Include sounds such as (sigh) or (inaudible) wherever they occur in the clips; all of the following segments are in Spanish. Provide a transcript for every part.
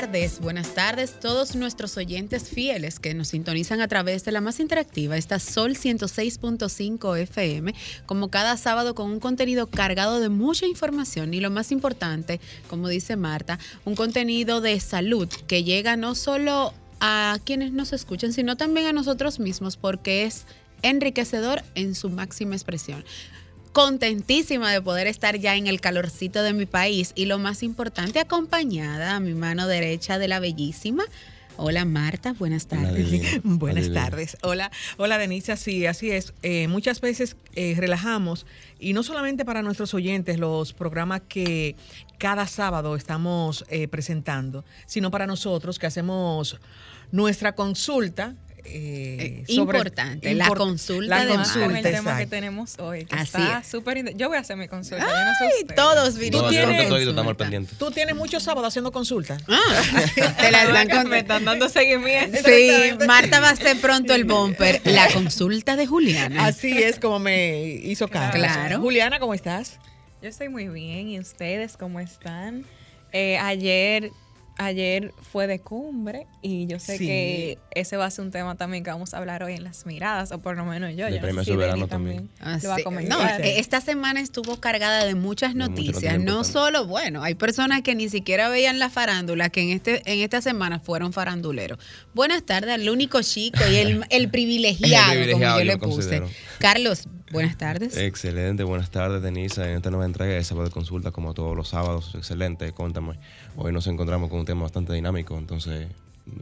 tardes, buenas tardes todos nuestros oyentes fieles que nos sintonizan a través de la más interactiva, esta Sol 106.5 FM, como cada sábado con un contenido cargado de mucha información y lo más importante, como dice Marta, un contenido de salud que llega no solo a quienes nos escuchan, sino también a nosotros mismos porque es enriquecedor en su máxima expresión contentísima de poder estar ya en el calorcito de mi país y lo más importante, acompañada a mi mano derecha de la bellísima. Hola Marta, buenas tardes. (laughs) buenas tardes. Hola, hola Denise, así, así es. Eh, muchas veces eh, relajamos y no solamente para nuestros oyentes los programas que cada sábado estamos eh, presentando, sino para nosotros que hacemos nuestra consulta eh, eh importante, la consulta de consulta, el tema que tenemos hoy. Que Así está súper Yo voy a hacer mi consulta. Ay, todos vinimos. ¿Tú, tienes, tú tienes muchos sábados haciendo consultas. Ah, (laughs) te la están me están dando seguimiento. Sí, Marta va a hacer pronto el bumper. La consulta de Juliana. Así es como me hizo Carlos. Claro. Juliana, ¿cómo estás? Yo estoy muy bien. ¿Y ustedes cómo están? Eh, ayer ayer fue de cumbre y yo sé que ese va a ser un tema también que vamos a hablar hoy en las miradas, o por lo menos yo. De premio soberano también. Ah, no, eh, esta semana estuvo cargada de muchas noticias. no solo, bueno, hay personas que ni siquiera veían la farándula, que en este en esta semana fueron faranduleros. Buenas tardes al único chico y el, el (laughs) privilegiado, como yo, le puse. Carlos, buenas tardes. Excelente, buenas tardes, Denisa. En esta nueva entrega de Sábado de Consulta, como todos los sábados, excelente. Cuéntame. Hoy nos encontramos con un tema bastante dinámico, entonces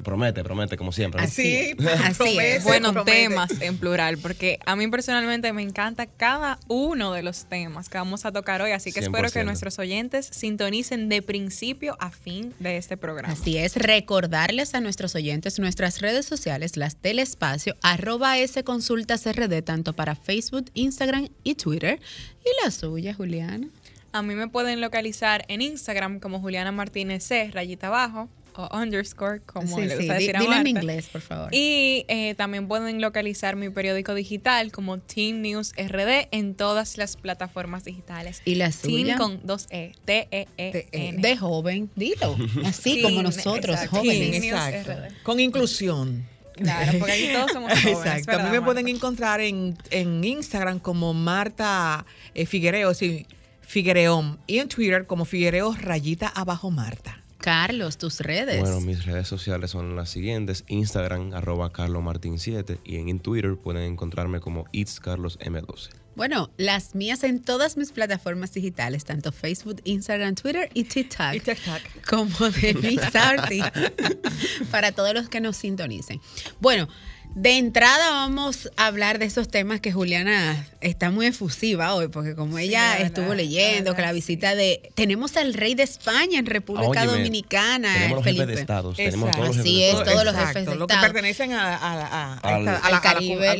Promete, promete, como siempre. Así, así es. Buenos temas en plural, porque a mí personalmente me encanta cada uno de los temas que vamos a tocar hoy, así que espero que nuestros oyentes sintonicen de principio a fin de este programa. Así es, recordarles a nuestros oyentes nuestras redes sociales, las del espacio, arroba S Consultas RD, tanto para Facebook, Instagram y Twitter. ¿Y la suya, Juliana? A mí me pueden localizar en Instagram como Juliana Martínez C, rayita abajo, o underscore, como le gusta decir a en inglés, por favor. Y eh, también pueden localizar mi periódico digital como Team News RD en todas las plataformas digitales. ¿Y la suya? Team con dos E, T-E-E-N. De joven, dilo. (laughs) Así como nosotros, jóvenes. exacto. Con inclusión. Claro, porque aquí todos somos (laughs) jóvenes. Exacto. a mí me pueden encontrar en, en Instagram como Marta eh, Figuereo, sí, Figuereón. Y en Twitter como Figuereo Rayita Abajo Marta. Carlos, tus redes. Bueno, mis redes sociales son las siguientes: Instagram, arroba carlomartin7 y en Twitter pueden encontrarme como itscarlosm12. Bueno, las mías en todas mis plataformas digitales, tanto Facebook, Instagram, Twitter y TikTok. Y TikTok. Como de mis (laughs) para todos los que nos sintonicen. Bueno, de entrada vamos a hablar de esos temas que Juliana está muy efusiva hoy, porque como ella estuvo leyendo que la visita de... Tenemos al rey de España en República Dominicana, tenemos los Felipe. Jefes de estados, tenemos todos los jefes de estados. todos los jefes de estados. que pertenecen a, al, Caribe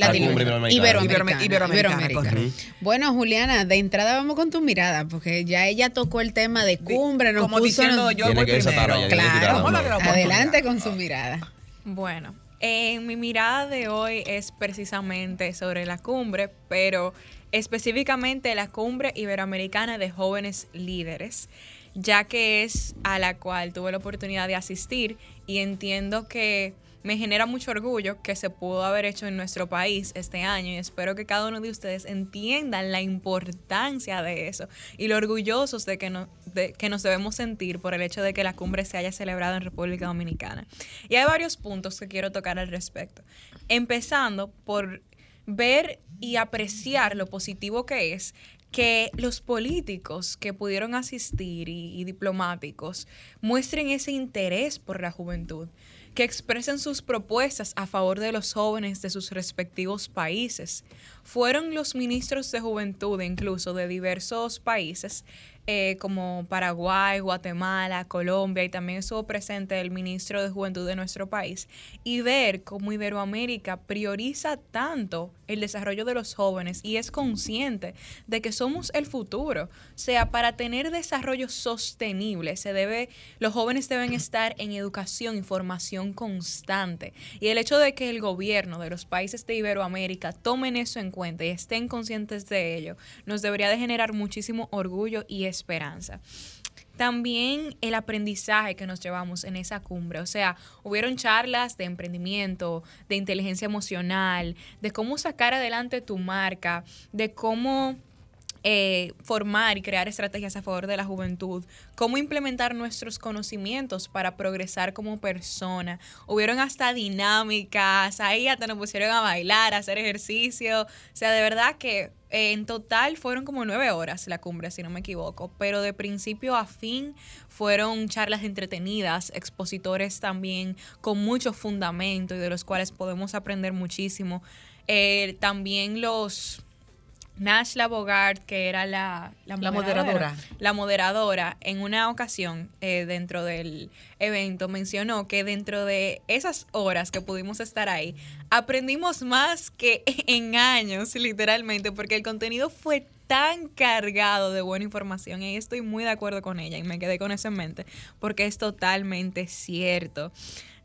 Iberoamericana. Iberoamericana. Bueno, Juliana, de entrada vamos con tu mirada, porque ya ella tocó el tema de cumbre, nos como puso diciendo yo voy primero. Claro, adelante con su mirada. Bueno, mi mirada de hoy es precisamente sobre la cumbre, pero específicamente la cumbre iberoamericana de jóvenes líderes, ya que es a la cual tuve la oportunidad de asistir y entiendo que me genera mucho orgullo que se pudo haber hecho en nuestro país este año y espero que cada uno de ustedes entiendan la importancia de eso y lo orgullosos de que, no, de, que nos debemos sentir por el hecho de que la cumbre se haya celebrado en República Dominicana. Y hay varios puntos que quiero tocar al respecto. Empezando por ver y apreciar lo positivo que es que los políticos que pudieron asistir y, diplomáticos muestren ese interés por la juventud que expresen sus propuestas a favor de los jóvenes de sus respectivos países. Fueron los ministros de juventud incluso de diversos países eh, como Paraguay, Guatemala, Colombia y también estuvo presente el ministro de Juventud de nuestro país y ver cómo Iberoamérica prioriza tanto el desarrollo de los jóvenes y es consciente de que somos el futuro. O sea, para tener desarrollo sostenible se debe, los jóvenes deben estar en educación y formación constante. Y el hecho de que el gobierno de los países de Iberoamérica tomen eso en cuenta y estén conscientes de ello, nos debería de generar muchísimo orgullo y esperanza. también el aprendizaje que nos llevamos en esa cumbre. O sea, hubieron charlas de emprendimiento, de inteligencia emocional, de cómo sacar adelante tu marca, de cómo eh, formar y crear estrategias a favor de la juventud, cómo implementar nuestros conocimientos para progresar como persona. Hubieron hasta dinámicas, ahí hasta nos pusieron a bailar, a hacer ejercicio. O sea, de verdad que eh, en total fueron como nueve horas la cumbre, si no me equivoco, pero de principio a fin fueron charlas entretenidas, expositores también con mucho fundamento y de los cuales podemos aprender muchísimo. Eh, también los Nashla Bogart, que era la, la, moderadora, la moderadora, en una ocasión eh, dentro del evento mencionó que dentro de esas horas que pudimos estar ahí, aprendimos más que (laughs) en años, literalmente, porque el contenido fue tan cargado de buena información y estoy muy de acuerdo con ella y me quedé con eso en mente porque es totalmente cierto.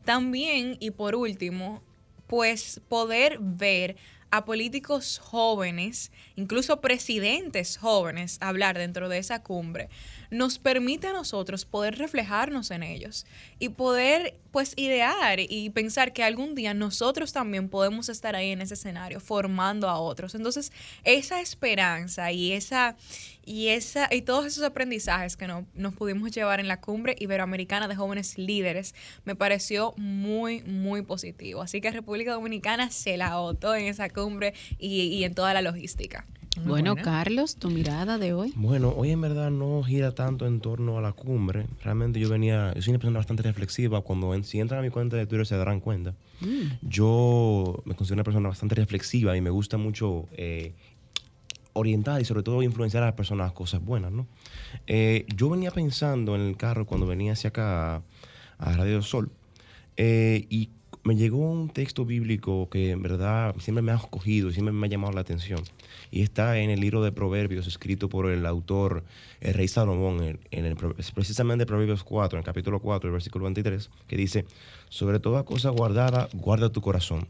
También, y por último, pues poder ver a políticos jóvenes, incluso presidentes jóvenes, hablar dentro de esa cumbre, nos permite a nosotros poder reflejarnos en ellos y poder pues idear y pensar que algún día nosotros también podemos estar ahí en ese escenario formando a otros. Entonces, esa esperanza y esa y esa y todos esos aprendizajes que no, nos pudimos llevar en la cumbre iberoamericana de jóvenes líderes me pareció muy muy positivo. Así que República Dominicana se la otó en esa cumbre y en toda la logística bueno, Carlos, tu mirada de hoy. Bueno, hoy en verdad no gira tanto en torno a la cumbre. Realmente yo venía, yo soy una persona bastante reflexiva. Cuando si entran a mi cuenta de Twitter se darán cuenta. Mm. Yo me considero una persona bastante reflexiva y me gusta mucho eh, orientar y sobre todo influenciar a las personas a cosas buenas, ¿no? Eh, yo venía pensando en el carro cuando venía hacia acá a Radio Sol eh, y me llegó un texto bíblico que en verdad siempre me ha escogido y siempre me ha llamado la atención. Y está en el libro de Proverbios, escrito por el autor, el rey Salomón, en el, precisamente Proverbios 4, en el capítulo 4, el versículo 23, que dice, sobre toda cosa guardada, guarda tu corazón,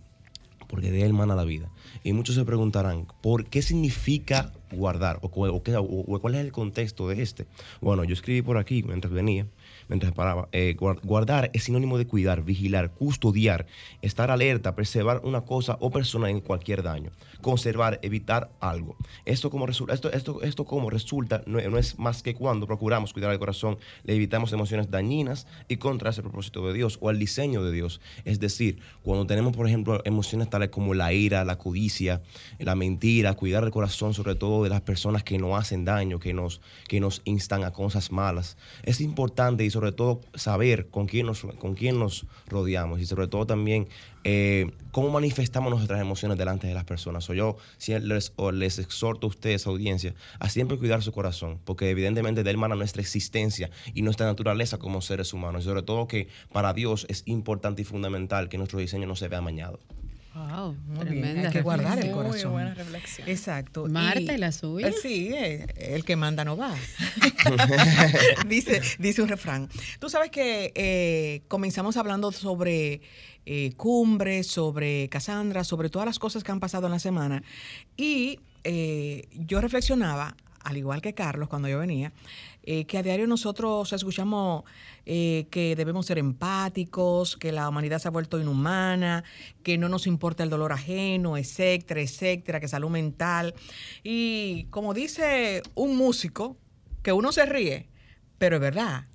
porque de él mana la vida. Y muchos se preguntarán, ¿por qué significa guardar? ¿O, o cuál es el contexto de este? Bueno, yo escribí por aquí mientras venía mientras paraba. Eh, guardar es sinónimo de cuidar, vigilar, custodiar, estar alerta, preservar una cosa o persona en cualquier daño, conservar, evitar algo. Esto como, resulta, esto, esto, esto como resulta no, es más que cuando procuramos cuidar el corazón, le evitamos emociones dañinas y contra ese propósito de Dios o al diseño de Dios. Es decir, cuando tenemos, por ejemplo, emociones tales como la ira, la codicia, la mentira, cuidar el corazón sobre todo de las personas que nos hacen daño, que nos, que nos instan a cosas malas. Es importante y sobre todo saber con quién nos, con quién nos rodeamos y sobre todo también eh, cómo manifestamos nuestras emociones delante de las personas. O yo les, les exhorto a ustedes, audiencia, a siempre cuidar su corazón, porque evidentemente de él mana nuestra existencia y nuestra naturaleza como seres humanos. Y sobre todo que para Dios es importante y fundamental que nuestro diseño no se vea amañado. Wow, Muy bien. Hay que guardar el corazón. Muy buena reflexión. Exacto. Marta y, la suya. Eh, sí, eh, el que manda no va. (laughs) dice, dice un refrán. Tú sabes que eh, comenzamos hablando sobre cumbre, sobre Cassandra, sobre todas las cosas que han pasado en la semana. Y yo reflexionaba, al igual que Carlos cuando yo venía, eh, que a diario nosotros escuchamos eh, que debemos ser empáticos, que la humanidad se ha vuelto inhumana, que no nos importa el dolor ajeno, etcétera, etcétera, que salud mental. Y como dice un músico, que uno se ríe, pero es verdad.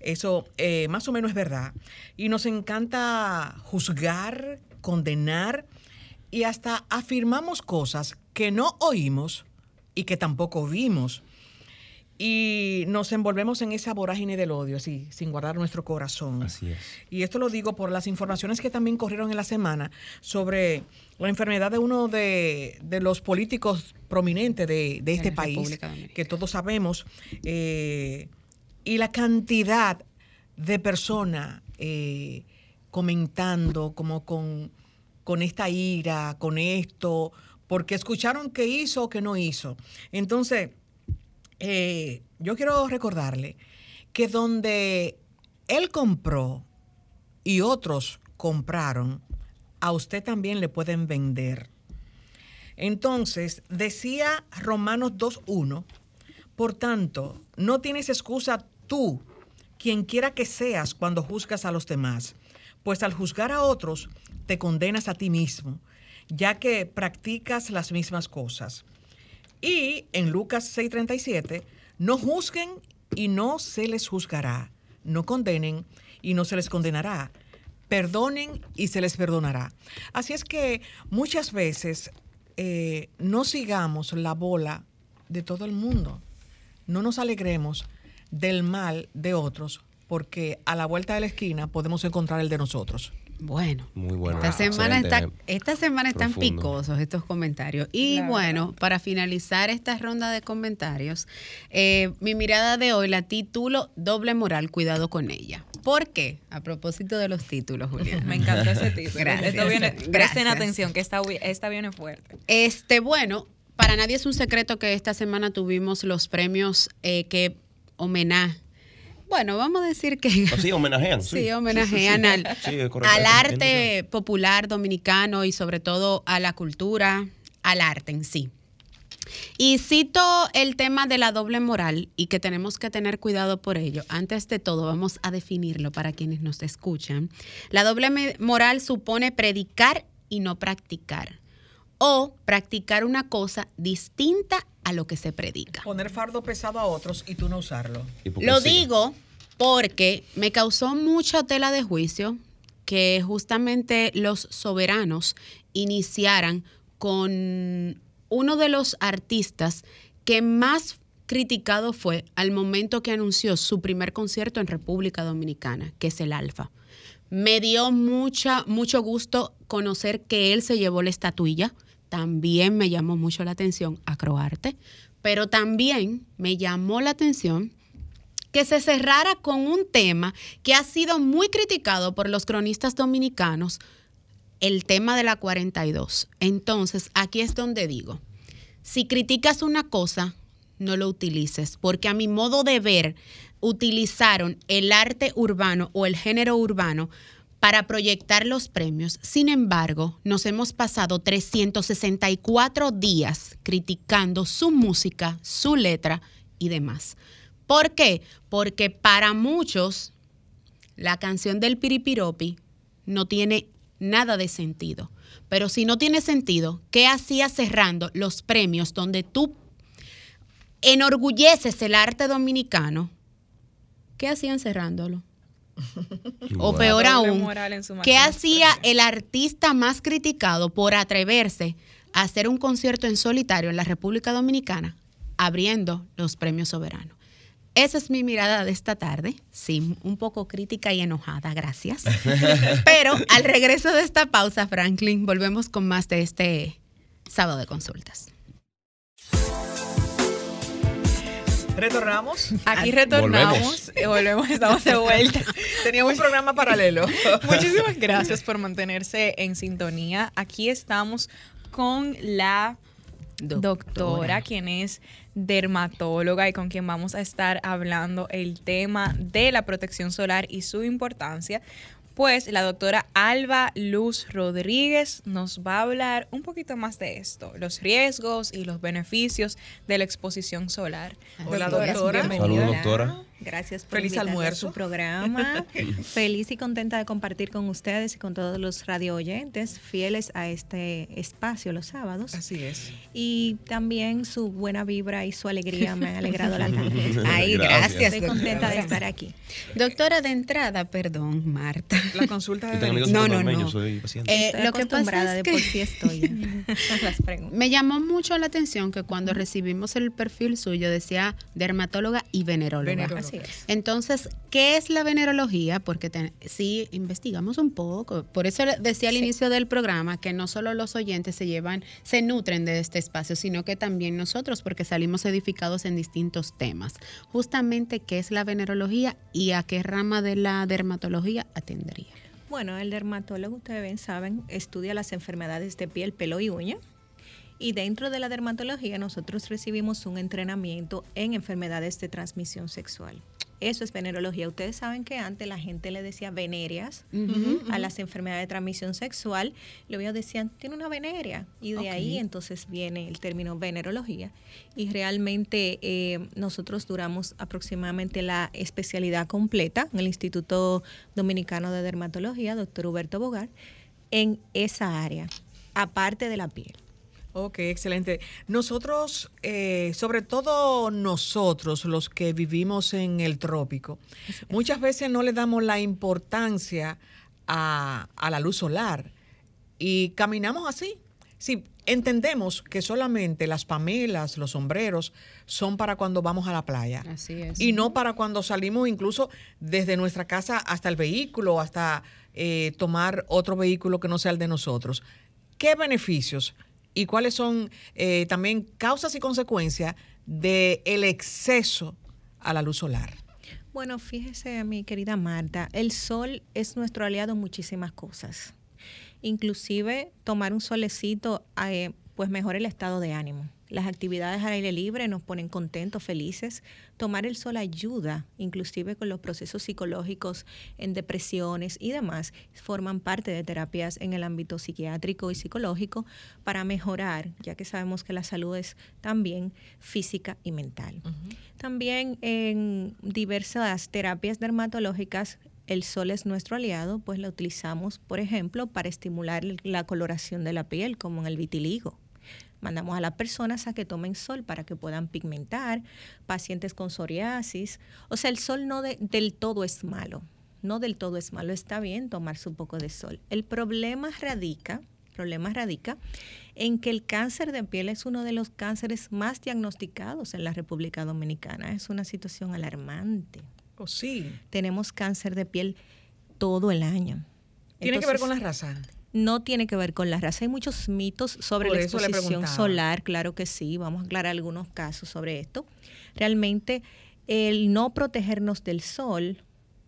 Eso eh, más o menos es verdad. Y nos encanta juzgar, condenar y hasta afirmamos cosas que no oímos y que tampoco vimos y nos envolvemos en esa vorágine del odio, así, sin guardar nuestro corazón. Así es. Y esto lo digo por las informaciones que también corrieron en la semana sobre la enfermedad de uno de, los políticos prominentes de, este país, que todos sabemos, eh, y la cantidad de personas eh, comentando como con, con esta ira, con esto, porque escucharon qué hizo o qué no hizo. Entonces, eh, yo quiero recordarle que donde él compró y otros compraron, a usted también le pueden vender. Entonces, decía Romanos 2.1, por tanto, no tienes excusa tú, quien quiera que seas cuando juzgas a los demás, pues al juzgar a otros te condenas a ti mismo, ya que practicas las mismas cosas. Y en Lucas 6:37, no juzguen y no se les juzgará, no condenen y no se les condenará, perdonen y se les perdonará. Así es que muchas veces eh, no sigamos la bola de todo el mundo, no nos alegremos del mal de otros, porque a la vuelta de la esquina podemos encontrar el de nosotros. Bueno, Muy bueno. esta semana, está, esta semana están Profundo. picosos estos comentarios. Y bueno, para finalizar esta ronda de comentarios, eh, mi mirada de hoy la titulo Doble moral, cuidado con ella. ¿Por qué? A propósito de los títulos, Juliana. (laughs) Me encantó ese título. (laughs) Gracias. Esto viene, Gracias. presten atención, que esta, esta viene fuerte. Este, bueno, para nadie es un secreto que esta semana tuvimos los premios eh, que homenaje. Bueno, vamos a decir que (laughs) sí, homenajean. sí, homenajean al, Sí, es correcto. al arte popular dominicano y sobre todo a la cultura, al arte en sí. Y cito el tema de la doble moral y que tenemos que tener cuidado por ello. Antes de todo, vamos a definirlo para quienes nos escuchan. La doble moral supone predicar y no practicar. O practicar una cosa distinta a lo que se predica. Poner fardo pesado a otros y tú no usarlo. Lo digo porque me causó mucha tela de juicio que justamente los soberanos iniciaran con uno de los artistas que más criticado fue al momento que anunció su primer concierto en República Dominicana, que es el Alfa. Me dio mucha, mucho gusto conocer que él se llevó la estatuilla. También me llamó mucho la atención Acroarte, pero también me llamó la atención que se cerrara con un tema que ha sido muy criticado por los cronistas dominicanos, el tema de la 42. Entonces, aquí es donde digo, si criticas una cosa, no lo utilices, porque a mi modo de ver, utilizaron el arte urbano o el género urbano para proyectar los premios. Sin embargo, nos hemos pasado 364 días criticando su música, su letra y demás. ¿Por qué? Porque para muchos la canción del Piripiropi no tiene nada de sentido. Pero si no tiene sentido, ¿qué hacía cerrando los premios donde tú enorgulleces el arte dominicano? ¿Qué hacían cerrándolo? (laughs) O peor aún, moral en su ¿qué hacía el artista más criticado por atreverse a hacer un concierto en solitario en la República Dominicana abriendo los premios soberanos? Esa es mi mirada de esta tarde. Sí, un poco crítica y enojada, gracias. (laughs) Pero al regreso de esta pausa, Franklin, volvemos con más de este sábado de consultas. Retornamos. Aquí retornamos y volvemos, estamos de vuelta. (laughs) Teníamos un programa paralelo. (laughs) Muchísimas gracias por mantenerse en sintonía. Aquí estamos con la doctora, quien es dermatóloga y con quien vamos a estar hablando el tema de la protección solar y su importancia. Pues la doctora Alba Luz Rodríguez nos va a hablar un poquito más de esto, los riesgos y los beneficios de la exposición solar. Hola, doctora. bienvenida. Doctora. Gracias por Feliz invitarme almuerzo. a su programa. (laughs) Feliz y contenta de compartir con ustedes y con todos los radio oyentes fieles a este espacio los sábados. Así es. Y también su buena vibra y su alegría me han alegrado la (laughs) tarde. Ay, Gracias. gracias. Estoy contenta de estar aquí. Doctora, de entrada, perdón, Marta. La consulta de No, no, no. soy paciente. Eh, Estoy lo que pasa acostumbrada es de por que- sí estoy (laughs) las preguntas. Me llamó mucho la atención que cuando recibimos el perfil suyo decía dermatóloga y veneróloga. Veneróloga. Así es. Entonces, ¿qué es la venerología? Porque te- sí, investigamos un poco. Por eso decía al Sí. inicio del programa que no solo los oyentes se llevan, se nutren de este espacio, sino que también nosotros, porque salimos edificados en distintos temas. Justamente, ¿qué es la venerología y a qué rama de la dermatología atendería? Bueno, el dermatólogo, ustedes bien saben, estudia las enfermedades de piel, pelo y uña. Y dentro de la dermatología nosotros recibimos un entrenamiento en enfermedades de transmisión sexual. Eso es venerología. Ustedes saben que antes la gente le decía venerias a las enfermedades de transmisión sexual. Luego decían, tiene una veneria. Y de ahí entonces viene el término venerología. Y realmente eh, nosotros duramos aproximadamente la especialidad completa en el Instituto Dominicano de Dermatología, doctor Huberto Bogar, en esa área, aparte de la piel. Ok, excelente. Nosotros, eh, sobre todo nosotros, los que vivimos en el trópico, muchas veces no le damos la importancia a, a la luz solar y caminamos así. Sí, entendemos que solamente las pamelas, los sombreros, son para cuando vamos a la playa. Así es. Y no para cuando salimos incluso desde nuestra casa hasta el vehículo, hasta eh, tomar otro vehículo que no sea el de nosotros. ¿Qué beneficios y cuáles son eh, también causas y consecuencias del el exceso a la luz solar? Bueno, fíjese, mi querida Marta, el sol es nuestro aliado en muchísimas cosas. Inclusive tomar un solecito eh, pues mejora el estado de ánimo. Las actividades al aire libre nos ponen contentos, felices. Tomar el sol ayuda, inclusive con los procesos psicológicos en depresiones y demás, forman parte de terapias en el ámbito psiquiátrico y psicológico para mejorar, ya que sabemos que la salud es también física y mental. También en diversas terapias dermatológicas el sol es nuestro aliado, pues la utilizamos, por ejemplo, para estimular la coloración de la piel, como en el vitiligo. Mandamos a las personas a que tomen sol para que puedan pigmentar, pacientes con psoriasis. O sea, el sol no del todo es malo, no del todo es malo, está bien tomarse un poco de sol. El problema radica, problema radica en que el cáncer de piel es uno de los cánceres más diagnosticados en la República Dominicana. Es una situación alarmante. Oh, sí. Tenemos cáncer de piel todo el año. ¿Tiene que ver con la raza? No tiene que ver con la raza. Hay muchos mitos sobre la exposición solar, claro que sí, vamos a aclarar algunos casos sobre esto. Realmente el no protegernos del sol,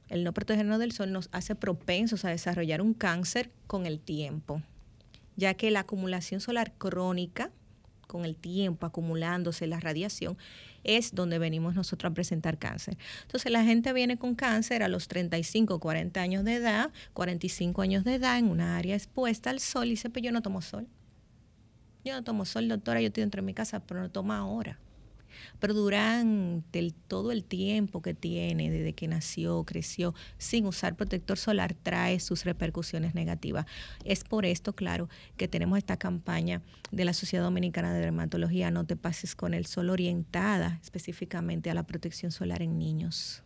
el no protegernos del sol nos hace propensos a desarrollar un cáncer con el tiempo, ya que la acumulación solar crónica, con el tiempo acumulándose la radiación, es donde venimos nosotros a presentar cáncer. Entonces la gente viene con cáncer a los 35, 40 años de edad, 45 años de edad, en una área expuesta al sol y dice, pues yo no tomo sol. Yo no tomo sol, doctora, yo estoy dentro de mi casa, pero no tomo ahora. Pero durante todo el tiempo que tiene, desde que nació, creció, sin usar protector solar, trae sus repercusiones negativas. Es por esto, claro, que tenemos esta campaña de la Sociedad Dominicana de Dermatología, No te pases con el sol, orientada específicamente a la protección solar en niños.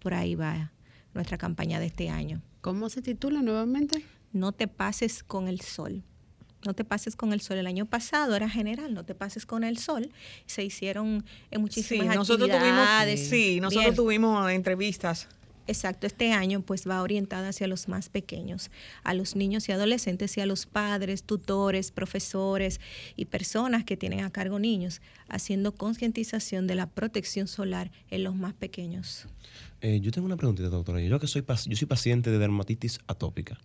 Por ahí va nuestra campaña de este año. ¿Cómo se titula nuevamente? No te pases con el sol no te pases con el sol. El año pasado era general, no te pases con el sol. Se hicieron en muchísimas sí, nosotros actividades. Tuvimos, sí, nosotros tuvimos entrevistas. Exacto, este año pues va orientada hacia los más pequeños, a los niños y adolescentes y a los padres, tutores, profesores y personas que tienen a cargo niños, haciendo concientización de la protección solar en los más pequeños. Eh, yo tengo una preguntita, doctora. Yo que soy, yo soy paciente de dermatitis atópica.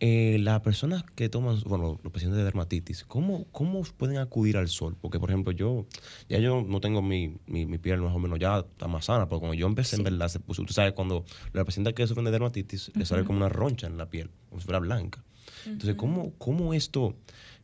Eh, las personas que toman, bueno, los pacientes de dermatitis, ¿cómo, ¿cómo pueden acudir al sol? Porque, por ejemplo, yo ya yo no tengo mi, mi, piel más o menos ya está más sana, pero cuando yo empecé, en verdad, se puso, tú sabes, cuando los pacientes que sufren de dermatitis, les sale como una roncha en la piel, como si fuera blanca. Entonces, ¿cómo, ¿cómo esto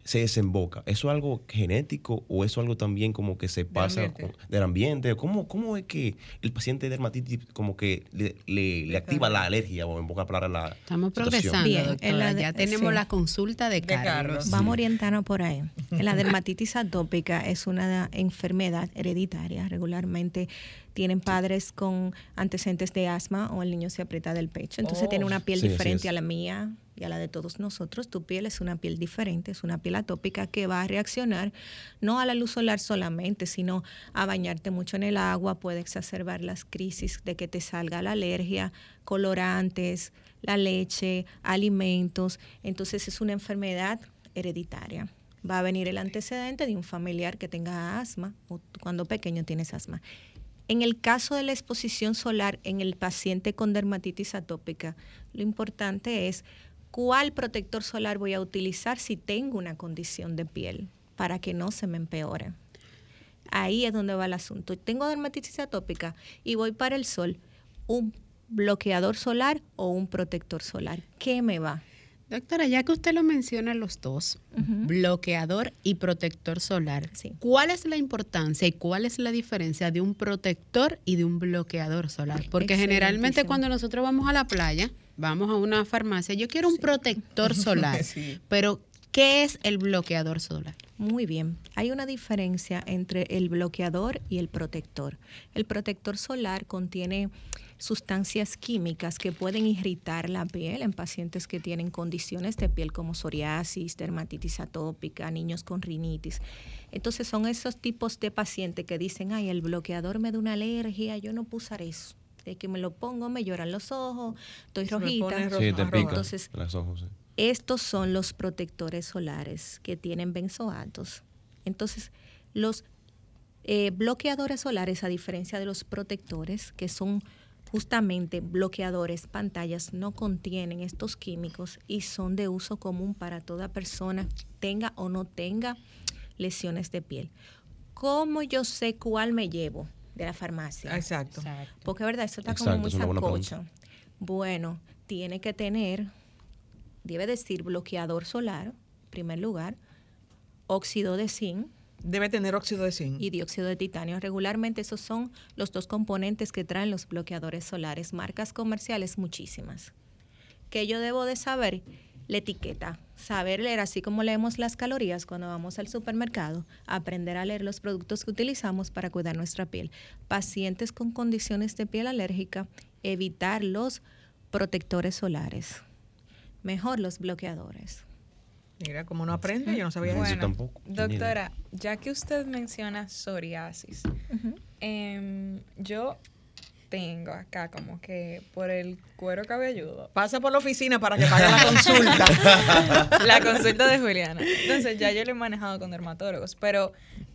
se desemboca? ¿Eso es algo genético o eso es algo también como que se pasa del ambiente? ¿Cómo, ¿Cómo es que el paciente de dermatitis como que le, le, activa la alergia o en boca para la Estamos progresando, doctora. ya tenemos la consulta de, Carlos. Vamos a orientarnos por ahí. La dermatitis atópica es una enfermedad hereditaria. Regularmente tienen padres con antecedentes de asma o el niño se aprieta del pecho. Entonces tiene una piel diferente a la mía y a la de todos nosotros. Tu piel es una piel diferente, es una piel atópica que va a reaccionar no a la luz solar solamente, sino a bañarte mucho en el agua, puede exacerbar las crisis de que te salga la alergia, colorantes, la leche, alimentos. Entonces es una enfermedad hereditaria. Va a venir el antecedente de un familiar que tenga asma o cuando pequeño tienes asma. En el caso de la exposición solar en el paciente con dermatitis atópica, lo importante es cuál protector solar voy a utilizar si tengo una condición de piel. para que no se me empeore. Ahí es donde va el asunto. Tengo dermatitis atópica y voy para el sol, un bloqueador solar o un protector solar. ¿Qué me va? Doctora, ya que usted lo menciona los dos, bloqueador y protector solar, Sí. ¿cuál es la importancia y cuál es la diferencia de un protector y de un bloqueador solar? Porque generalmente cuando nosotros vamos a la playa, vamos a una farmacia, yo quiero un protector (laughs) solar, Sí. pero ¿qué es el bloqueador solar? Muy bien. Hay una diferencia entre el bloqueador y el protector. El protector solar contiene sustancias químicas que pueden irritar la piel en pacientes que tienen condiciones de piel como psoriasis, dermatitis atópica, niños con rinitis. Entonces son esos tipos de pacientes que dicen, ay, el bloqueador me da una alergia, yo no puedo usar eso. De que me lo pongo, me lloran los ojos, estoy Se rojita. Sí, te arroba. pica Entonces, los ojos. sí. Estos son los protectores solares que tienen benzoatos. Entonces, los eh, bloqueadores solares, a diferencia de los protectores, que son justamente bloqueadores, pantallas, no contienen estos químicos y son de uso común para toda persona, tenga o no tenga lesiones de piel. ¿Cómo yo sé cuál me llevo de la farmacia? Exacto. Porque, ¿verdad? Eso está Exacto, como muy es sancocho. Bueno, tiene que tener, debe decir bloqueador solar, en primer lugar, óxido de zinc Debe tener óxido de zinc. y dióxido de titanio. Regularmente esos son los dos componentes que traen los bloqueadores solares. Marcas comerciales muchísimas. Que yo debo de saber la etiqueta, saber leer así como leemos las calorías cuando vamos al supermercado, aprender a leer los productos que utilizamos para cuidar nuestra piel. Pacientes con condiciones de piel alérgica, evitar los protectores solares. Mejor los bloqueadores. Mira, como no aprende, yo no sabía Yo eso. Bueno, tampoco, doctora, ya que usted menciona psoriasis, em, yo tengo acá como que por el cuero cabelludo Pasa por la oficina para que pague la (laughs) consulta. la consulta de Juliana. Entonces ya yo lo he manejado con dermatólogos, pero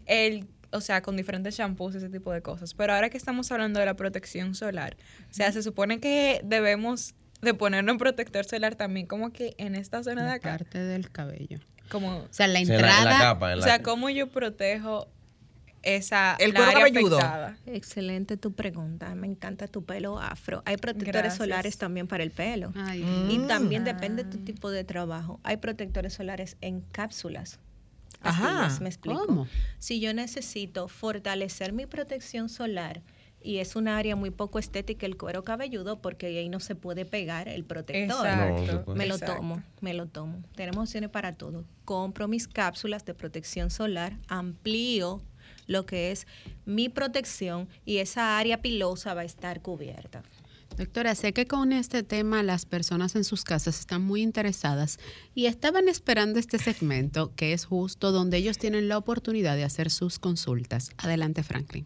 el, o sea, con diferentes shampoos y ese tipo de cosas. Pero ahora que estamos hablando de la protección solar, o sea, se supone que debemos de ponernos un protector solar también como que en esta zona de La acá, parte del cabello. como, O sea, la Sí, en la- entrada... en la capa, en o sea, cómo yo protejo esa El cuero cabelludo. afectada? Excelente tu pregunta. Me encanta tu pelo afro. Hay protectores Gracias. solares también para el pelo. Ay, Mm. Y también depende de tu tipo de trabajo. Hay protectores solares en cápsulas. Ajá. pastillas, ¿Me explico? ¿Cómo? Si yo necesito fortalecer mi protección solar y es un área muy poco estética el cuero cabelludo porque ahí no se puede pegar el protector. Exacto. No. Me lo exacto. tomo, me lo tomo. Tenemos opciones para todo. Compro mis cápsulas de protección solar, amplío lo que es mi protección y esa área pilosa va a estar cubierta. Doctora, sé que con este tema las personas en sus casas están muy interesadas y estaban esperando este segmento que es justo donde ellos tienen la oportunidad de hacer sus consultas. Adelante, Franklin.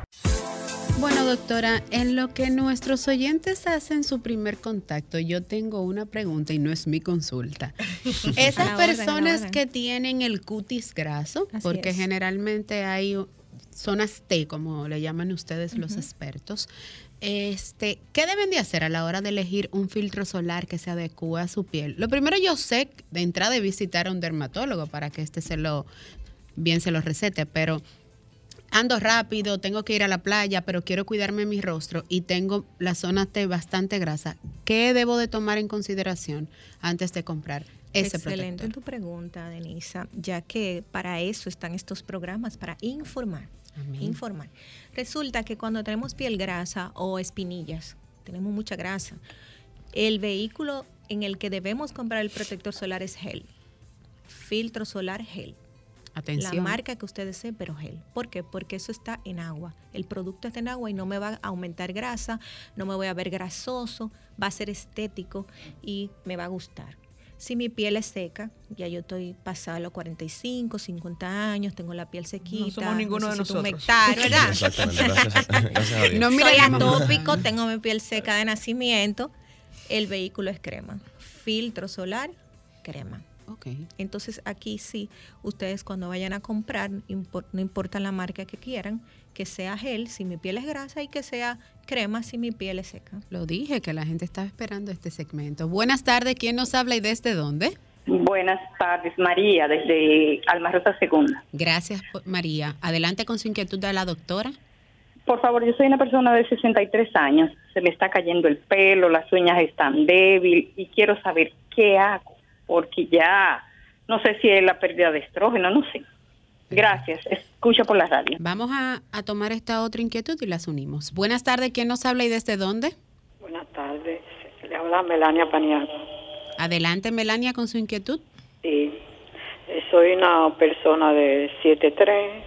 Bueno, doctora, en lo que nuestros oyentes hacen su primer contacto, yo tengo una pregunta y no es mi consulta. (laughs) Esas personas que tienen el cutis graso, Así porque es. generalmente hay zonas T, como le llaman ustedes los expertos, este, ¿qué deben de hacer a la hora de elegir un filtro solar que se adecue a su piel? Lo primero yo sé de entrada de visitar a un dermatólogo para que este se lo bien se lo recete, pero ando rápido, tengo que ir a la playa, pero quiero cuidarme mi rostro y tengo la zona T bastante grasa. ¿Qué debo de tomar en consideración antes de comprar ese Excelente protector? tu pregunta, Denisa, ya que para eso están estos programas, para informar. Amén. Informar. Resulta que cuando tenemos piel grasa o espinillas, tenemos mucha grasa, el vehículo en el que debemos comprar el protector solar es gel. Filtro solar gel. Atención. La marca que usted desee, pero gel. ¿Por qué? Porque eso está en agua. El producto está en agua y no me va a aumentar grasa, no me voy a ver grasoso, va a ser estético y me va a gustar. Si mi piel es seca, ya yo estoy pasada los 45, 50 años, tengo la piel sequita. somos ninguno de nosotros. humectar, ¿verdad? Exactamente, gracias, gracias a Dios. No, Soy mira, atópico, tengo mi piel seca de nacimiento. El vehículo es crema. filtro solar, crema. Ok. Entonces aquí sí, ustedes cuando vayan a comprar, impor- no importa la marca que quieran, que sea gel si mi piel es grasa y que sea crema si mi piel es seca. Lo dije que la gente estaba esperando este segmento. Buenas tardes, ¿quién nos habla y desde dónde? Buenas tardes, María, desde Alma Rosa Segunda. Gracias, María. Adelante con su inquietud de la doctora. Por favor, yo soy una persona de 63 años, se me está cayendo el pelo, las uñas están débiles y quiero saber qué hago, porque ya no sé si es la pérdida de estrógeno, no sé. Gracias, escucho por la radio. Vamos a, a tomar esta otra inquietud y las unimos. Buenas tardes, ¿quién nos habla y desde dónde? Buenas tardes, le habla Melania Paniago. Adelante, Melania, con su inquietud. Sí, eh, soy una persona de 7'3",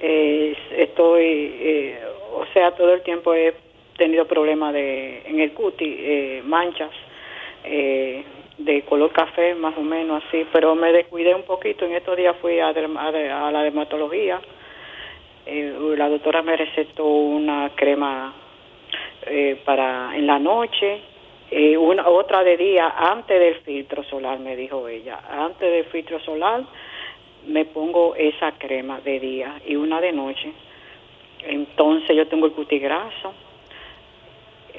eh, estoy, eh, o sea, todo el tiempo he tenido problemas de, en el cuti, eh, manchas eh, de color café, más o menos así, pero me descuidé un poquito. En estos días fui a, a a la dermatología. Eh, la doctora me recetó una crema eh, para en la noche, eh, una otra de día antes del filtro solar, me dijo ella. Antes del filtro solar me pongo esa crema de día y una de noche. Entonces yo tengo el cutigraso.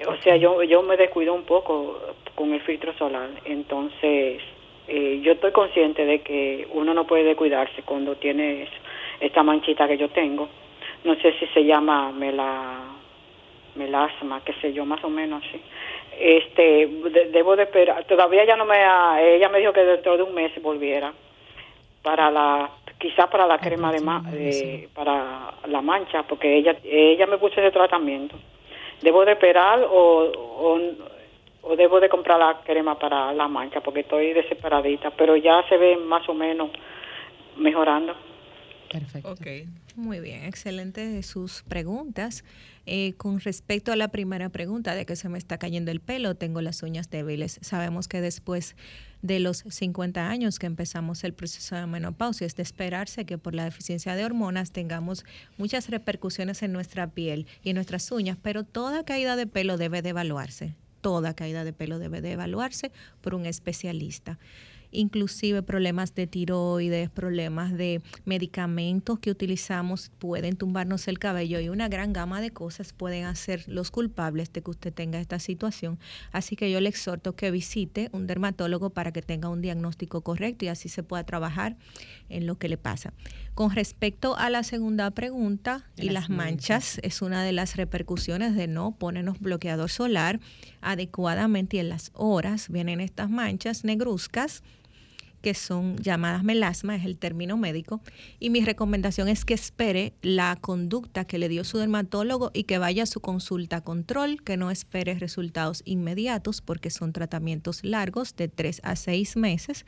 O sea, yo yo me descuido un poco con el filtro solar. Entonces, eh, yo estoy consciente de que uno no puede descuidarse cuando tiene esta manchita que yo tengo. No sé si se llama mela, melasma, qué sé yo, más o menos. Este, de- debo de esperar. Todavía ya no me ha, ella me dijo que dentro de un mes volviera para la quizá para la crema de, ma- de- para la mancha porque ella ella me puso ese tratamiento debo de esperar o, o, o debo de comprar la crema para la mancha porque estoy desesperadita pero ya se ve más o menos mejorando Perfecto. Ok. Muy bien, excelente sus preguntas. Eh, con respecto a la primera pregunta de que se me está cayendo el pelo, tengo las uñas débiles. Sabemos que después de los 50 años que empezamos el proceso de menopausia, es de esperarse que por la deficiencia de hormonas tengamos muchas repercusiones en nuestra piel y en nuestras uñas, pero toda caída de pelo debe de evaluarse. Toda caída de pelo debe de evaluarse por un especialista inclusive problemas de tiroides, problemas de medicamentos que utilizamos pueden tumbarnos el cabello y una gran gama de cosas pueden hacer los culpables de que usted tenga esta situación. Así que yo le exhorto que visite un dermatólogo para que tenga un diagnóstico correcto y así se pueda trabajar en lo que le pasa. Con respecto a la segunda pregunta y las las manchas, es una de las repercusiones de no ponernos bloqueador solar adecuadamente y en las horas vienen estas manchas negruzcas que son llamadas melasma, es el término médico, y mi recomendación es que espere la conducta que le dio su dermatólogo y que vaya a su consulta control, que no espere resultados inmediatos porque son tratamientos largos de 3 a 6 meses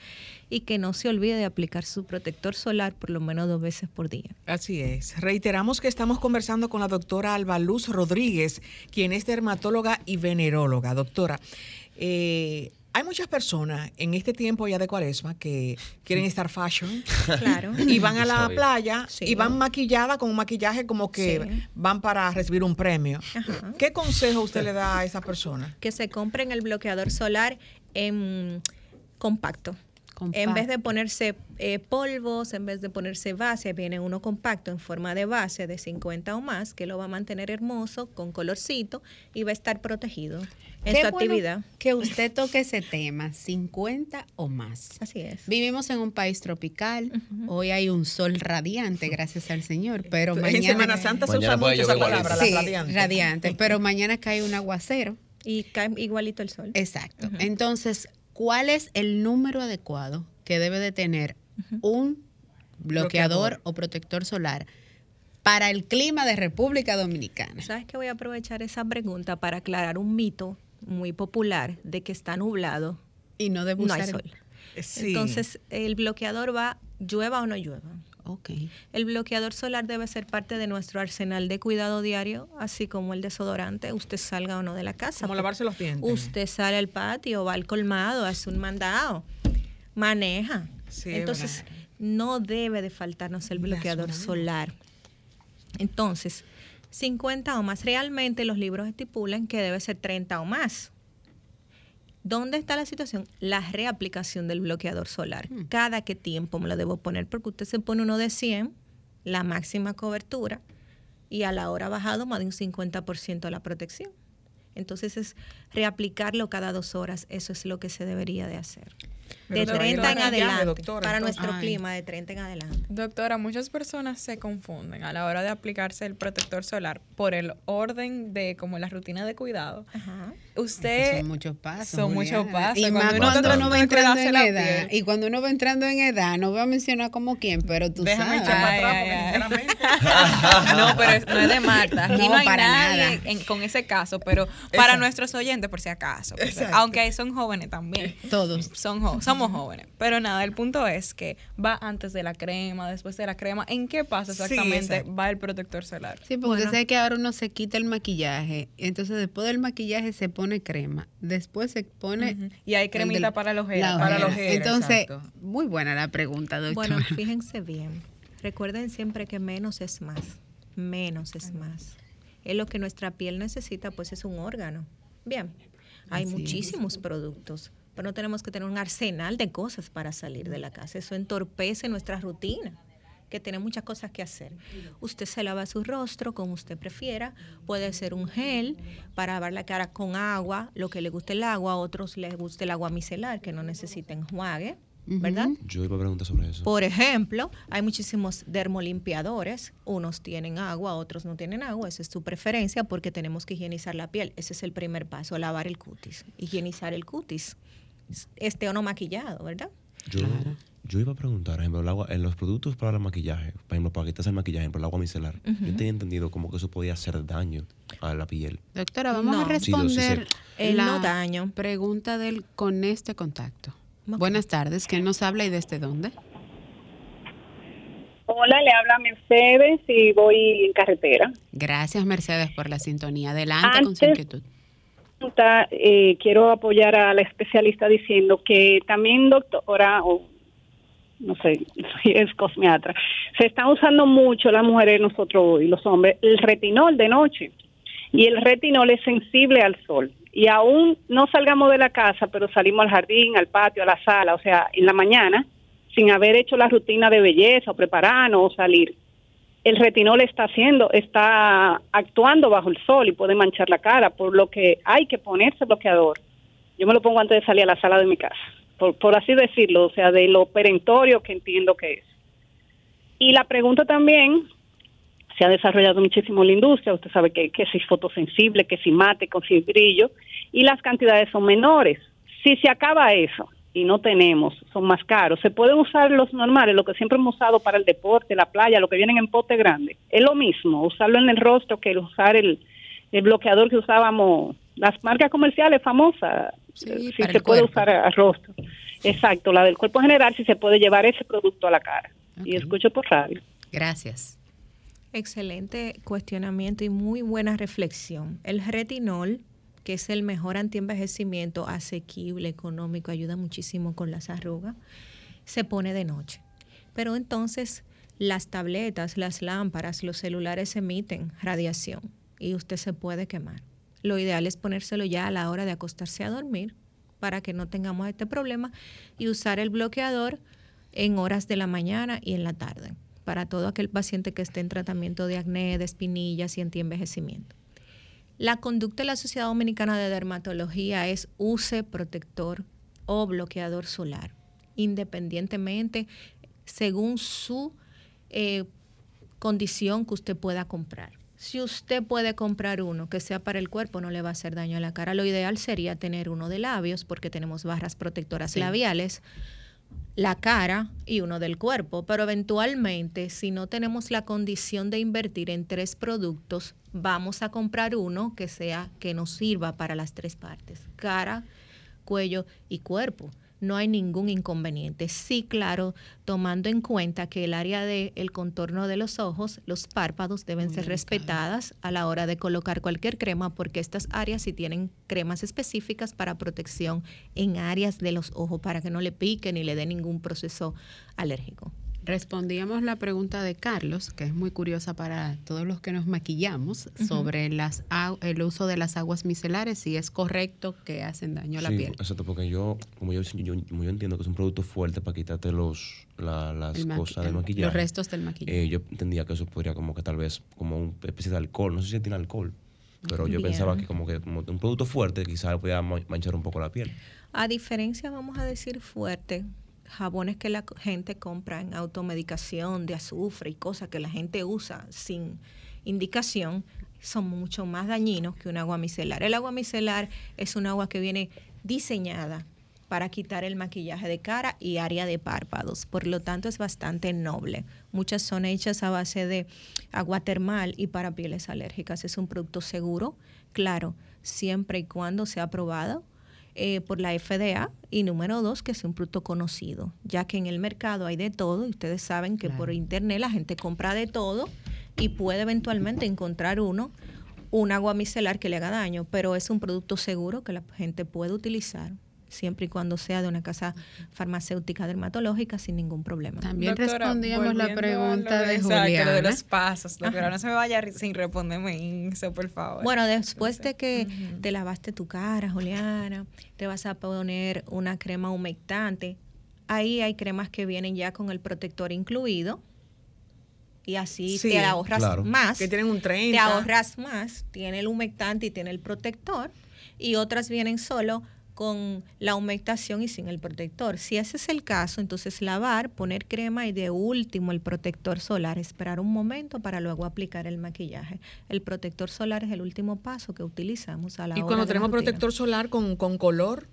y que no se olvide de aplicar su protector solar por lo menos dos veces por día. Así es. Reiteramos que estamos conversando con la doctora Alba Luz Rodríguez, quien es dermatóloga y veneróloga. Doctora, eh, hay muchas personas en este tiempo ya de cuaresma que quieren estar fashion Claro. y van a la Sabía. playa Sí. y van maquilladas con un maquillaje como que Sí. van para recibir un premio. Ajá. ¿Qué consejo usted le da a esas personas? que se compren el bloqueador solar en compacto. En vez de ponerse eh, polvos, en vez de ponerse base, viene uno compacto en forma de base de 50 o más, que lo va a mantener hermoso, con colorcito y va a estar protegido en Qué su bueno actividad. Que usted toque ese tema, 50 o más. Así es. Vivimos en un país tropical. Hoy hay un sol radiante, gracias al Señor. Pero en mañana. Semana Santa se Mañana usa mucho esa palabra, Sí, la radiante. radiante. Pero (laughs) mañana cae un aguacero. Y cae igualito el sol. Exacto. Entonces, ¿cuál es el número adecuado que debe de tener un bloqueador, Bloqueador. o protector solar para el clima de República Dominicana? ¿Sabes que voy a aprovechar esa pregunta para aclarar un mito muy popular de que está nublado, Y no debe no hay usar- sol? Sí. Entonces, el bloqueador va llueva o no llueva. Ok. El bloqueador solar debe ser parte de nuestro arsenal de cuidado diario, así como el desodorante, usted salga o no de la casa. como lavarse los dientes. Usted sale al patio, va al colmado, hace un mandado, maneja. Sí, Entonces, verdad. no debe de faltarnos el bloqueador solar. Entonces, 50 o más. Realmente los libros estipulan que debe ser 30 o más. ¿Dónde está la situación? La reaplicación del bloqueador solar. Cada qué tiempo me lo debo poner, porque usted se pone uno de 100, la máxima cobertura, y a la hora bajado más de un 50% la protección. Entonces es reaplicarlo cada dos horas, eso es lo que se debería de hacer. De Pero 30 en adelante, doctora, para entonces. nuestro Ay. clima, de 30 en adelante. Doctora, muchas personas se confunden a la hora de aplicarse el protector solar por el orden de como la rutina de cuidado. Ajá. Usted son muchos pasos. son muchos pasos. Y Cuando más uno cuando uno va entrando en edad. piel. Y cuando uno va entrando en edad, no voy a mencionar como quién, pero tú Déjame sabes. echar para Ay, atrás ay, porque ay. sinceramente. (laughs) no, pero es- no es de Marta. Aquí no, No, hay para nadie nada. en- con ese caso, pero para Exacto. nuestros oyentes, por si acaso. Exacto. aunque son jóvenes también. Todos. Son jo- somos jóvenes. Pero nada, el punto es que va antes de la crema, después de la crema. ¿En qué paso Sí, exactamente va el protector solar? Sí, porque usted sabe que ahora uno se quita el maquillaje, entonces después del maquillaje se pone crema, después se pone... Y hay cremita del- para los ojera. para ojera. Entonces, exacto. muy buena la pregunta, doctora. Bueno, (laughs) fíjense bien. Recuerden siempre que menos es más. Menos es más. Es lo que nuestra piel necesita, pues es un órgano. Bien, hay Así es. muchísimos productos, pero no tenemos que tener un arsenal de cosas para salir de la casa. Eso entorpece nuestra rutina, que tiene muchas cosas que hacer. Usted se lava su rostro como usted prefiera. Puede ser un gel para lavar la cara con agua, lo que le guste el agua. A otros les gusta el agua micelar, que no necesiten enjuague, ¿verdad? Yo iba a preguntar sobre eso. Por ejemplo, hay muchísimos dermolimpiadores. Unos tienen agua, otros no tienen agua. Esa es su preferencia porque tenemos que higienizar la piel. Ese es el primer paso, lavar el cutis. Higienizar el cutis. Este o no maquillado, ¿verdad? Yo, yo iba a preguntar, por ejemplo, el agua, en los productos para el maquillaje, por ejemplo, para quitarse el maquillaje, por el agua micelar, yo tenía entendido como que eso podía hacer daño a la piel. Doctora, vamos No. a responder El la no daño. pregunta del con este contacto. Buenas tardes, ¿quién nos habla y desde dónde? Hola, le habla Mercedes y voy en carretera. Gracias, Mercedes, por la sintonía. Adelante con su inquietud. Eh, quiero apoyar a la especialista diciendo que también, doctora, o no sé, (laughs) es cosmiatra, se está usando mucho las mujeres, nosotros y los hombres, el retinol de noche. Y el retinol es sensible al sol. Y aún no salgamos de la casa, pero salimos al jardín, al patio, a la sala, o sea, en la mañana, sin haber hecho la rutina de belleza o prepararnos o salir el retinol está haciendo, está actuando bajo el sol y puede manchar la cara, por lo que hay que ponerse bloqueador. Yo me lo pongo antes de salir a la sala de mi casa, por, así decirlo, o sea, de lo perentorio que entiendo que es. Y la pregunta también, se ha desarrollado muchísimo la industria, usted sabe que, que si es fotosensible, que si mate, con si brillo, y las cantidades son menores. Si se acaba eso y no tenemos, son más caros, se pueden usar los normales, lo que siempre hemos usado para el deporte, la playa, lo que vienen en pote grande. Es lo mismo, usarlo en el rostro que el usar el, el bloqueador que usábamos, las marcas comerciales famosas, Sí, eh, si se puede cuerpo. usar al rostro. Exacto, la del cuerpo general, si se puede llevar ese producto a la cara. Y escucho por radio. Gracias. Excelente cuestionamiento y muy buena reflexión. El retinol, que es el mejor antienvejecimiento asequible, económico, ayuda muchísimo con las arrugas, se pone de noche. Pero entonces las tabletas, las lámparas, los celulares emiten radiación y usted se puede quemar. Lo ideal es ponérselo ya a la hora de acostarse a dormir para que no tengamos este problema y usar el bloqueador en horas de la mañana y en la tarde para todo aquel paciente que esté en tratamiento de acné, de espinillas y antienvejecimiento. La conducta de la Sociedad Dominicana de Dermatología es use protector o bloqueador solar, independientemente según su eh, condición que usted pueda comprar. Si usted puede comprar uno que sea para el cuerpo, no le va a hacer daño a la cara. Lo ideal sería tener uno de labios porque tenemos barras protectoras Sí. labiales, la cara y uno del cuerpo, pero eventualmente si no tenemos la condición de invertir en tres productos, vamos a comprar uno que sea que nos sirva para las tres partes, cara, cuello y cuerpo. No hay ningún inconveniente. Sí, claro, tomando en cuenta que el área del contorno de los ojos, los párpados deben Muy ser respetadas a la hora de colocar cualquier crema, porque estas áreas sí tienen cremas específicas para protección en áreas de los ojos para que no le piquen ni le dé ningún proceso alérgico. Respondíamos la pregunta de Carlos, que es muy curiosa para todos los que nos maquillamos, sobre las el uso de las aguas micelares, si es correcto que hacen daño a la Sí, piel. Exacto, porque yo como yo, yo, como yo entiendo que es un producto fuerte para quitarte los, la- las cosas del el- maquillaje. los restos del maquillaje. eh, yo entendía que eso podría como que tal vez como una especie de alcohol. No sé si tiene alcohol, pero yo Bien. pensaba que como que como un producto fuerte quizás podía ma- manchar un poco la piel. A diferencia, vamos a decir fuerte, jabones que la gente compra en automedicación de azufre y cosas que la gente usa sin indicación, son mucho más dañinos que un agua micelar. El agua micelar es un agua que viene diseñada para quitar el maquillaje de cara y área de párpados. Por lo tanto, es bastante noble. Muchas son hechas a base de agua termal y para pieles alérgicas. Es un producto seguro, claro, siempre y cuando sea aprobado eh, por la FDA y número dos, que sea un producto conocido, ya que en el mercado hay de todo y ustedes saben que por internet la gente compra de todo y puede eventualmente encontrar uno, un agua micelar que le haga daño, pero es un producto seguro que la gente puede utilizar siempre y cuando sea de una casa farmacéutica dermatológica sin ningún problema. También Doctora, respondíamos la pregunta de lo Juliana. de los pasos, doctora. No se me vaya sin responderme eso, por favor. Bueno, después de que te lavaste tu cara, Juliana, te vas a poner una crema humectante. Ahí hay cremas que vienen ya con el protector incluido. Y así Sí, te ahorras claro. más. Que tienen un 30. Te ahorras más. Tiene el humectante y tiene el protector. Y otras vienen solo con la humectación y sin el protector. Si ese es el caso, entonces lavar, poner crema y de último el protector solar, esperar un momento para luego aplicar el maquillaje. El protector solar es el último paso que utilizamos a la Y hora cuando de tenemos protector solar con, con color,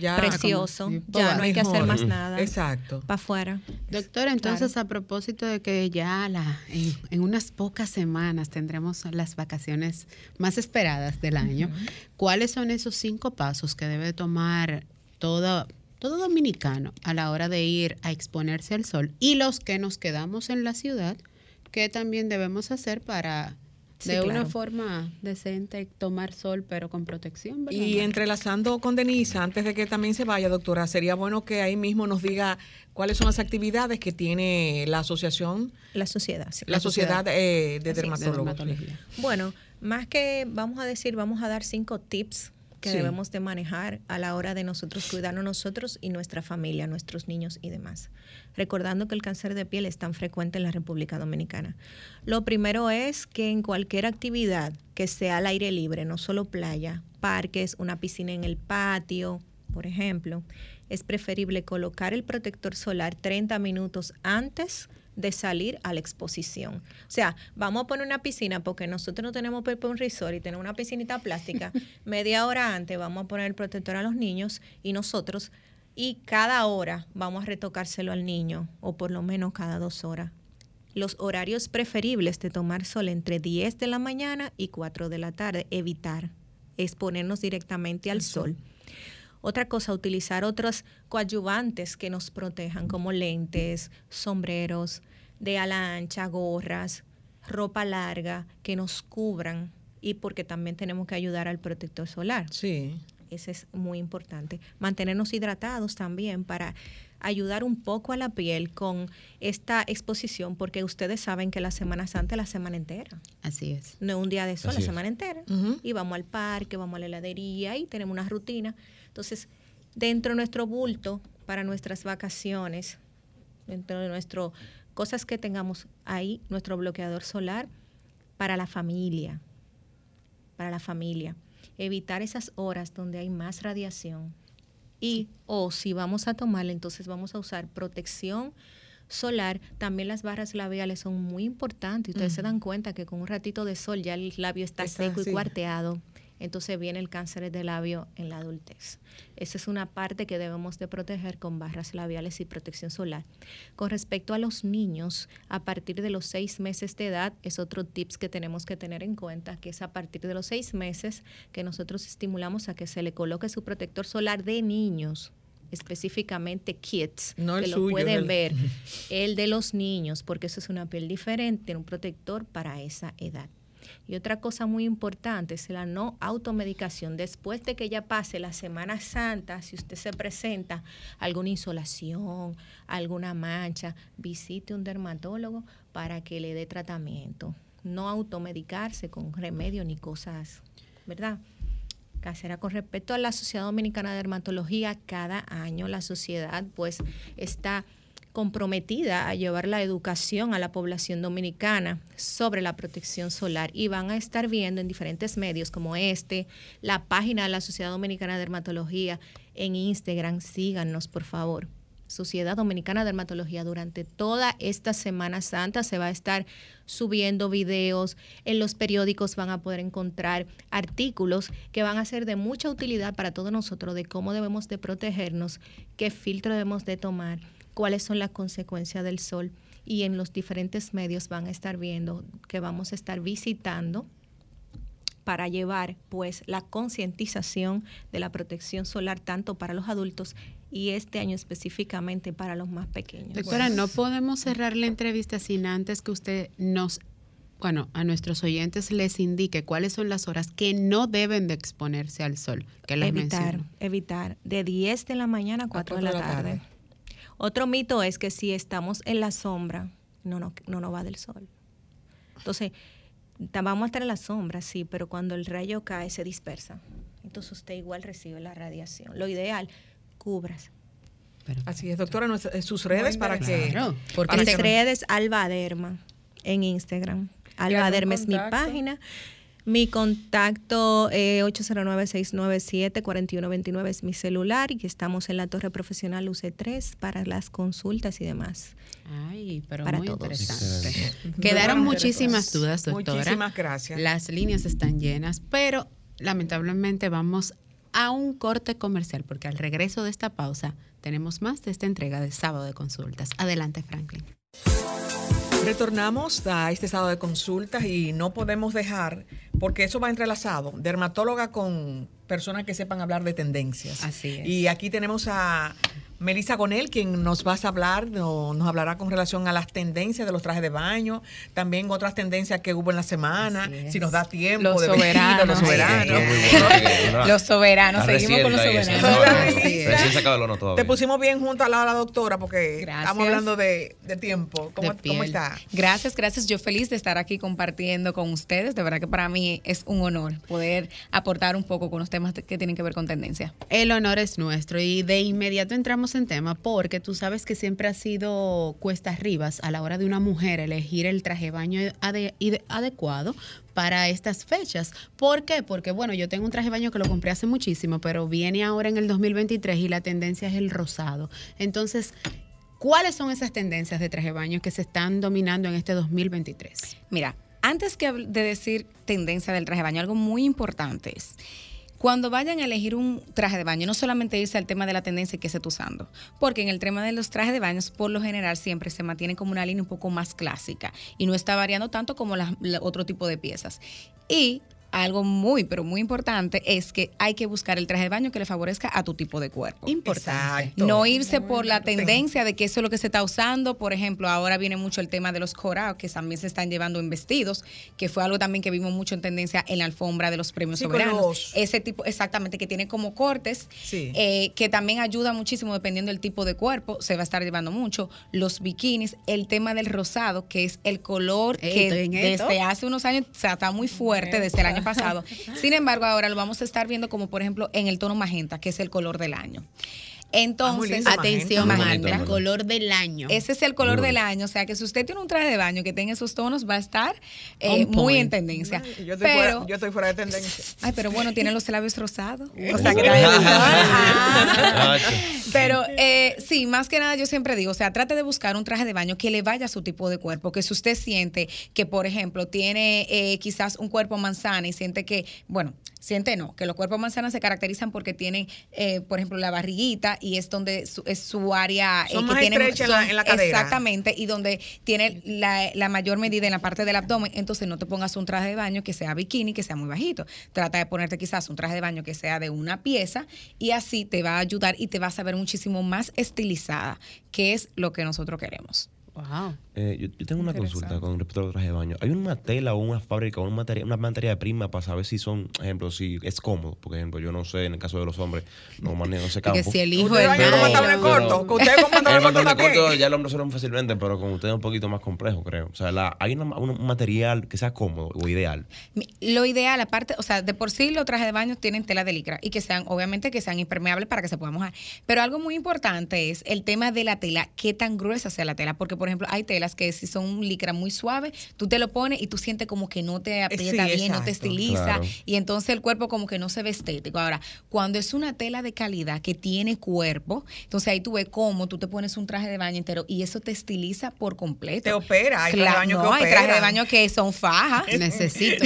ya precioso, como- ya no hay que hacer más nada. Exacto. Para afuera. Doctora, entonces a propósito de que ya la, en, en unas pocas semanas tendremos las vacaciones más esperadas del año, ¿cuáles son esos cinco pasos que debe tomar todo, todo dominicano a la hora de ir a exponerse al sol? Y los que nos quedamos en la ciudad, ¿qué también debemos hacer para Sí, de una forma decente tomar sol pero con protección? ¿verdad? Y entrelazando con Denise, antes de que también se vaya, doctora, sería bueno que ahí mismo nos diga cuáles son las actividades que tiene la asociación, La sociedad. sí, la sociedad eh, de Así es, de dermatólogos. dermatología. Bueno, más que vamos a decir, vamos a dar cinco tips que Sí. debemos de manejar a la hora de nosotros cuidarnos nosotros y nuestra familia, nuestros niños y demás. Recordando que el cáncer de piel es tan frecuente en la República Dominicana. Lo primero es que en cualquier actividad que sea al aire libre, no solo playa, parques, una piscina en el patio, por ejemplo, es preferible colocar el protector solar 30 minutos antes de salir a la exposición. O sea, vamos a poner una piscina porque nosotros no tenemos para un resort y tenemos una piscinita plástica. (laughs) Media hora antes vamos a poner el protector a los niños y nosotros, y cada hora vamos a retocárselo al niño, o por lo menos cada dos horas. Los horarios preferibles de tomar sol entre 10 de la mañana y 4 de la tarde, evitar exponernos directamente al sol. Otra cosa, utilizar otros coadyuvantes que nos protejan, como lentes, sombreros de ala ancha, gorras, ropa larga, que nos cubran y porque también tenemos que ayudar al protector solar. Sí. Ese es muy importante. Mantenernos hidratados también para ayudar un poco a la piel con esta exposición, porque ustedes saben que la Semana Santa es la semana entera Así es. no es un día de sol, Así la es. semana entera. Y vamos al parque, vamos a la heladería y tenemos una rutina. Entonces, dentro de nuestro bulto para nuestras vacaciones, dentro de nuestro cosas que tengamos ahí, nuestro bloqueador solar para la familia, para la familia. Evitar esas horas donde hay más radiación. Y, o si vamos a tomarla, entonces vamos a usar protección solar. También las barras labiales son muy importantes. Ustedes se dan cuenta que con un ratito de sol ya el labio está, Está seco así. y cuarteado. Entonces viene el cáncer de labio en la adultez. Esa es una parte que debemos de proteger con barras labiales y protección solar. Con respecto a los niños, a partir de los seis meses de edad, es otro tips que tenemos que tener en cuenta, que es a partir de los seis meses que nosotros estimulamos a que se le coloque su protector solar de niños específicamente kids, No que lo suyo, pueden el- ver, (laughs) el de los niños, porque eso es una piel diferente, un protector para esa edad. Y otra cosa muy importante es la no automedicación. Después de que ya pase la Semana Santa, si usted se presenta alguna insolación, alguna mancha, visite un dermatólogo para que le dé tratamiento. No automedicarse con remedio ni cosas, ¿verdad? Casera, con respecto a la Sociedad Dominicana de Dermatología, cada año la sociedad pues está comprometida a llevar la educación a la población dominicana sobre la protección solar. Y van a estar viendo en diferentes medios como este, la página de la Sociedad Dominicana de Dermatología en Instagram, síganos por favor. Sociedad Dominicana de Dermatología durante toda esta Semana Santa se va a estar subiendo videos, en los periódicos van a poder encontrar artículos que van a ser de mucha utilidad para todos nosotros de cómo debemos de protegernos, qué filtro debemos de tomar cuáles son las consecuencias del sol y en los diferentes medios van a estar viendo que vamos a estar visitando para llevar pues la concientización de la protección solar tanto para los adultos y este año específicamente para los más pequeños. Doctora, no podemos cerrar la entrevista sin antes que usted nos bueno, a nuestros oyentes les indique cuáles son las horas que no deben de exponerse al sol. Que evitar, evitar de 10 de la mañana a 4, de la, tarde. Otro mito es que si estamos en la sombra, no, no, no nos va del sol. Entonces, vamos a estar en la sombra, sí, pero cuando el rayo cae se dispersa. Entonces usted igual recibe la radiación. Lo ideal, cubras. Así es, doctora, sus redes para que... porque mis redes, Alba Derma, en Instagram. Alba Derma es mi página. Mi contacto eh, 809-697-4129 es mi celular y estamos en la Torre Profesional UC3 para las consultas y demás. Ay, pero muy interesante. Quedaron muchísimas dudas, doctora. Muchísimas gracias. Las líneas están llenas, pero lamentablemente vamos a un corte comercial porque al regreso de esta pausa tenemos más de esta entrega de sábado de consultas. Adelante, Franklin. Retornamos a este estado de consultas y no podemos dejar, porque eso va entrelazado, dermatóloga con personas que sepan hablar de tendencias. Así es. Y aquí tenemos a Melissa Gonel, quien nos va a hablar, nos hablará con relación a las tendencias de los trajes de baño, también otras tendencias que hubo en la semana, si nos da tiempo los de soberanos, los soberanos. los soberanos, seguimos con los soberanos. Te pusimos bien junto a la, la doctora porque estamos hablando de, tiempo. ¿Cómo, ¿Cómo, está? Gracias, gracias. Yo feliz de estar aquí compartiendo con ustedes. De verdad que para mí es un honor poder aportar un poco con los temas que tienen que ver con tendencia. El honor es nuestro y de inmediato entramos en tema porque tú sabes que siempre ha sido cuestas arribas a la hora de una mujer elegir el traje baño adecuado para estas fechas. ¿Por qué? Porque, bueno, yo tengo un traje de baño que lo compré hace muchísimo, pero viene ahora en el 2023 y la tendencia es el rosado. Entonces, ¿cuáles son esas tendencias de traje de baño que se están dominando en este 2023? Mira, antes que de decir tendencia del traje de baño, algo muy importante es cuando vayan a elegir un traje de baño, no solamente irse al tema de la tendencia que se está usando, porque en el tema de los trajes de baños, por lo general, siempre se mantiene como una línea un poco más clásica y no está variando tanto como otro tipo de piezas. Y algo muy, pero muy importante es que hay que buscar el traje de baño que le favorezca a tu tipo de cuerpo. Importante. No irse por la tendencia de que eso es lo que se está usando. Por ejemplo, ahora viene mucho el tema de los corados, que también se están llevando en vestidos, que fue algo también que vimos mucho en tendencia en la alfombra de los premios soberanos. Ese tipo, exactamente, que tiene como cortes, eh, que también ayuda muchísimo dependiendo del tipo de cuerpo, se va a estar llevando mucho. Los bikinis, el tema del rosado, que es el color que desde hace unos años o está muy fuerte, desde el año pasado. Sin embargo, ahora lo vamos a estar viendo como, por ejemplo, en el tono magenta, que es el color del año. Entonces, ah, atención, color del año. Ese es el color del año. O sea que si usted tiene un traje de baño que tenga esos tonos, va a estar eh, muy en tendencia. Yo estoy, fuera, yo estoy, fuera, de tendencia. Ay, pero bueno, tiene los labios rosados. (laughs) o sea que ah. Pero eh, sí, más que nada yo siempre digo, o sea, trate de buscar un traje de baño que le vaya a su tipo de cuerpo. Que si usted siente que, por ejemplo, tiene eh, quizás un cuerpo manzana y siente que, bueno, siente no, que los cuerpos manzanas se caracterizan porque tienen, eh, por ejemplo, la barriguita y es donde es su área eh, que tiene en, la, en la cadera. Exactamente, y donde tiene la, mayor medida en la parte del abdomen. Entonces no te pongas un traje de baño que sea bikini, que sea muy bajito. Trata de ponerte quizás un traje de baño que sea de una pieza y así te va a ayudar y te vas a ver muchísimo más estilizada, que es lo que nosotros queremos. Wow. Eh, yo, yo tengo una consulta con respecto a los trajes de baño. ¿Hay una tela o una fábrica o una materia, una materia prima para saber si son, ejemplo, si es cómodo? Por ejemplo, yo no sé, en el caso de los hombres, no manejo ese (laughs) campo. Que si el hijo Ustedes es vayan con pantalones cortos, que ustedes (laughs) con pantalones el cortos ya el hombre se lo fácilmente, pero con ustedes es un poquito más complejo, creo. O sea, la- hay una- un material que sea cómodo o ideal. Lo ideal, aparte, o sea, de por sí los trajes de baño tienen tela de licra y que sean, obviamente, que sean impermeables para que se puedan mojar. Pero algo muy importante es el tema de la tela, qué tan gruesa sea la tela. Porque, por ejemplo, hay telas que si son un licra muy suave, tú te lo pones y tú sientes como que no te aprieta sí, bien, no te estiliza Claro. y entonces el cuerpo como que no se ve estético. Ahora, cuando es una tela de calidad que tiene cuerpo, entonces ahí tú ves cómo tú te pones un traje de baño entero y eso te estiliza por completo. Te opera, hay trajes de Claro, baño no, que hay trajes de baño que son fajas. (laughs) Necesito.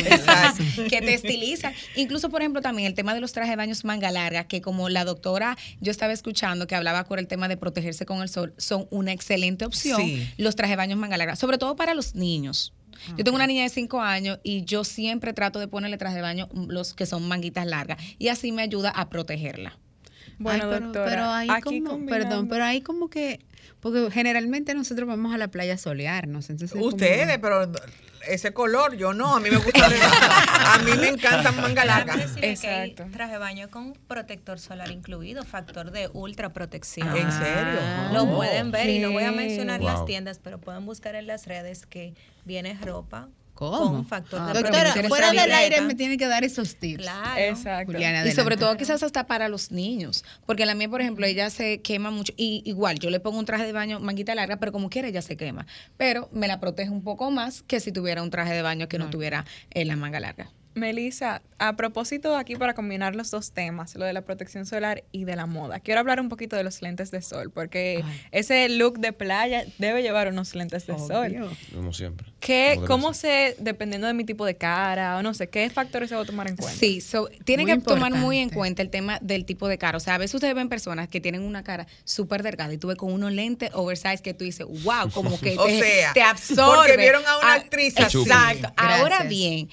Que te estilizan. Incluso, por ejemplo, también el tema de los trajes de baños manga larga, que como la doctora yo estaba escuchando que hablaba por el tema de protegerse con el sol, son una excelente opción Sí. los trajes de baños manga larga, sobre todo para los niños. Yo tengo una niña de 5 años y yo siempre trato de ponerle trajes de baño los que son manguitas largas y así me ayuda a protegerla. Bueno, Ay, pero, doctora, pero ahí aquí como, combinando- perdón, pero ahí como que, porque generalmente nosotros vamos a la playa a solearnos, entonces como- Ustedes, pero ese color, yo no. A mí me gusta. a mí me encantan manga larga. Que Exacto. hay traje de baño con protector solar incluido, factor de ultra protección. ¿En serio? Lo Oh. pueden ver y no voy a mencionar las Wow. tiendas, pero pueden buscar en las redes que viene ropa ¿Cómo? con factor Ah, de Doctora, protección. fuera del aire me tiene que dar esos tips. Claro. Exacto. Juliana, Y sobre todo quizás hasta para los niños, porque la mía, por ejemplo, ella se quema mucho y igual yo le pongo un traje de baño manguita larga, pero como quiera ella se quema, pero me la protege un poco más que si tuviera un traje de baño que no tuviera eh, la manga larga. Melissa, a propósito aquí para combinar los dos temas, lo de la protección solar y de la moda, quiero hablar un poquito de los lentes de sol, porque ese look de playa debe llevar unos lentes de sol. Como siempre. ¿Qué, Como ¿Cómo ser. sé, dependiendo de mi tipo de cara o no sé, qué factores se va a tomar en cuenta? Sí, so, tiene Muy que tomar muy en cuenta el tema del tipo de cara. O sea, a veces ustedes ven personas que tienen una cara súper delgada y tú ves con unos lentes oversize que tú dices, wow, como que (laughs) O te, sea, te absorbe. porque vieron a una Ah, actriz así. Exacto. Ahora bien,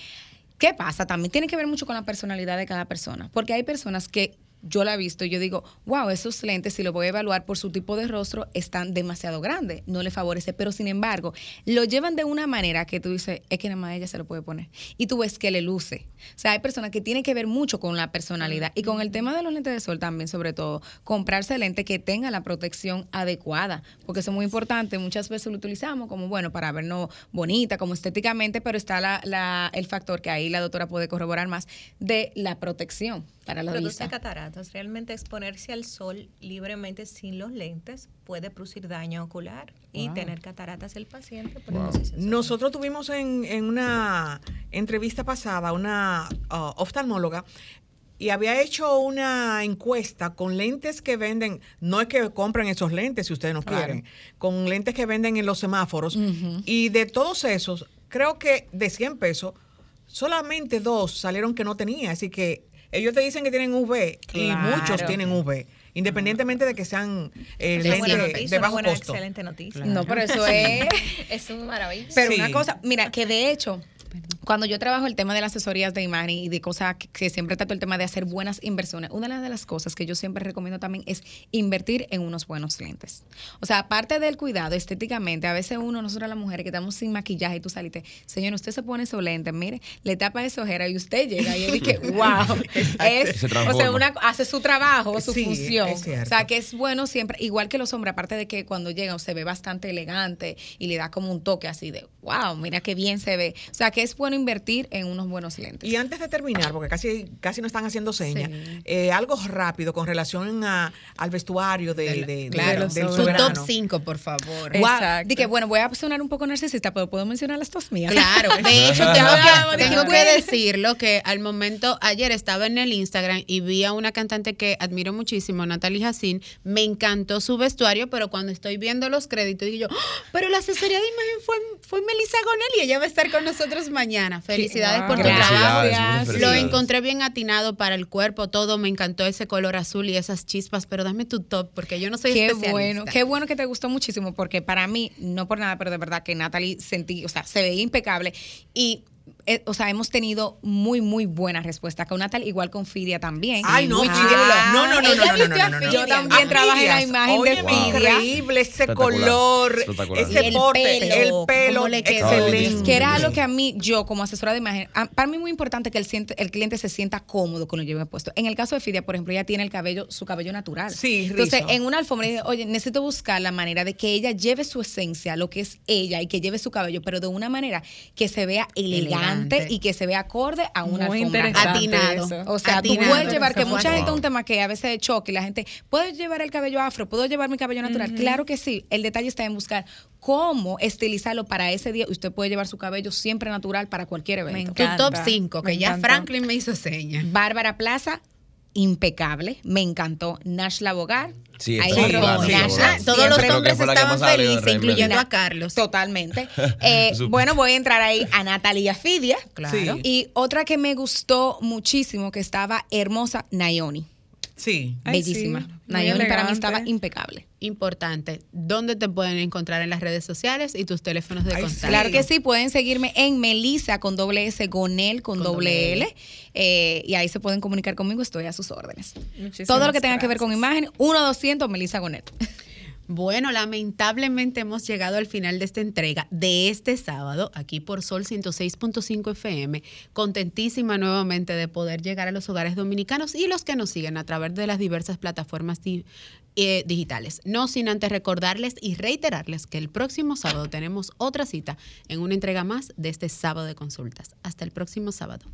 ¿qué pasa? También tiene que ver mucho con la personalidad de cada persona. Porque hay personas que yo la he visto y yo digo, wow, esos lentes, si lo voy a evaluar por su tipo de rostro, están demasiado grandes, no le favorece, pero sin embargo, lo llevan de una manera que tú dices, es que nada más ella se lo puede poner. Y tú ves que le luce. O sea, hay personas que tienen que ver mucho con la personalidad y con el tema de los lentes de sol también, sobre todo, comprarse lentes que tengan la protección adecuada, porque eso es muy importante. Muchas veces lo utilizamos como, bueno, para vernos bonita, como estéticamente, pero está la, la- el factor que ahí la doctora puede corroborar más de la protección para la Produce vista. cataratas. Realmente exponerse al sol libremente sin los lentes puede producir daño ocular y tener cataratas el paciente. Nosotros tuvimos en, en una entrevista pasada una uh, oftalmóloga y había hecho una encuesta con lentes que venden, no es que compren esos lentes si ustedes no quieren, con lentes que venden en los semáforos. Y de todos esos, creo que de 100 pesos, solamente dos salieron que no tenía. Así que ellos te dicen que tienen UV y muchos tienen UV, independientemente de que sean eh, De noticia, de una bajo buena, costo. excelente noticia. No, pero eso es... Es una maravilla. Pero Sí. una cosa, mira, que de hecho, cuando yo trabajo el tema de las asesorías de imagen y de cosas que, que siempre trato el tema de hacer buenas inversiones, una de las cosas que yo siempre recomiendo también es invertir en unos buenos lentes. O sea, aparte del cuidado estéticamente, a veces uno, nosotros las mujeres que estamos sin maquillaje y tú saliste, señor, usted se pone esos lentes, mire, le tapa esa ojera y usted llega y yo dije, wow, es, Se o sea, una, hace su trabajo, su Sí, función. o sea, que es bueno siempre, igual que los hombres, aparte de que cuando llegan se ve bastante elegante y le da como un toque así de, wow, mira qué bien se ve. O sea, que es bueno invertir en unos buenos lentes. Y antes de terminar, porque casi, casi no están haciendo señas, eh, algo rápido con relación a- al vestuario de, Del- de- de- claro, del su soberano. top 5, por favor. Wow, Exacto. di que bueno, voy a sonar un poco narcisista, pero puedo mencionar las dos mías. Claro, de (laughs) hecho tengo que, dije, tengo que decirlo que al momento, ayer estaba en el Instagram y vi a una cantante que admiro muchísimo, Natalie Jacín, me encantó su vestuario, pero cuando estoy viendo los créditos digo yo, "Ah, pero la asesoría de imagen fue, fue Melissa Gonel y ella va a estar con nosotros mañana. Felicidades Wow. por tu trabajo. Lo encontré bien atinado para el cuerpo, todo, me encantó ese color azul y esas chispas, pero dame tu top porque yo no soy Qué especialista. bueno, qué bueno que te gustó muchísimo, porque para mí, no por nada, pero de verdad que Natalie sentí, o sea, se veía impecable. Y eh, o sea, hemos tenido muy, muy buena respuesta con Natal, igual con Fidia también. Ay, no, Fidia. No, no, no, no, no, no, a no, no. Yo también trabajé en la imagen de Oye, Fidia. increíble ese Espectacular, color, espectacular. ese el porte, pelo, el pelo, cómo le quedó. excelente. Que era algo que a mí, yo como asesora de imagen, a- para mí es muy importante que el, siente- el cliente se sienta cómodo con lo que yo me he puesto. En el caso de Fidia, por ejemplo, ella tiene el cabello, su cabello natural. Sí, Entonces, rizo. en una alfombra, dije, oye, necesito buscar la manera de que ella lleve su esencia, lo que es ella, y que lleve su cabello, pero de una manera que se vea elegante, Elegante. y que se vea acorde a una Muy alfombra. Atinado. eso. O sea, tú puedes llevar, que mucha gente es un tema que a veces choque y la gente, ¿puedo llevar el cabello afro? ¿Puedo llevar mi cabello natural? Claro que sí. El detalle está en buscar cómo estilizarlo para ese día. Usted puede llevar su cabello siempre natural para cualquier Me evento. Tu encanta. top 5, que Me ya encantó. Franklin me hizo señas. Bárbara Plaza, impecable. Me encantó. Nash Labogar. Sí, Ahí. Nash, Todos los hombres estaban felices, incluyendo a Carlos. Totalmente. (laughs) Eh, bueno, voy a entrar ahí a Natalia Fidia. Claro. Sí. Y otra que me gustó muchísimo, que estaba hermosa, Nayoni. Sí. Ay, Bellísima. sí, Nayoni para mí estaba impecable. Importante, ¿dónde te pueden encontrar en las redes sociales y tus teléfonos de contacto? Claro que sí, pueden seguirme en Melissa con doble S, Gonel con, Con doble doble L. L. eh, y ahí se pueden comunicar conmigo, estoy a sus órdenes. Muchísimas Todo lo que tenga que ver con imagen, 1-200 Melissa Gonel. Bueno, lamentablemente hemos llegado al final de esta entrega de este sábado, aquí por Sol 106.5 FM. Contentísima nuevamente de poder llegar a los hogares dominicanos y los que nos siguen a través de las diversas plataformas di- eh, digitales. No sin antes recordarles y reiterarles que el próximo sábado tenemos otra cita en una entrega más de este sábado de consultas. Hasta el próximo sábado.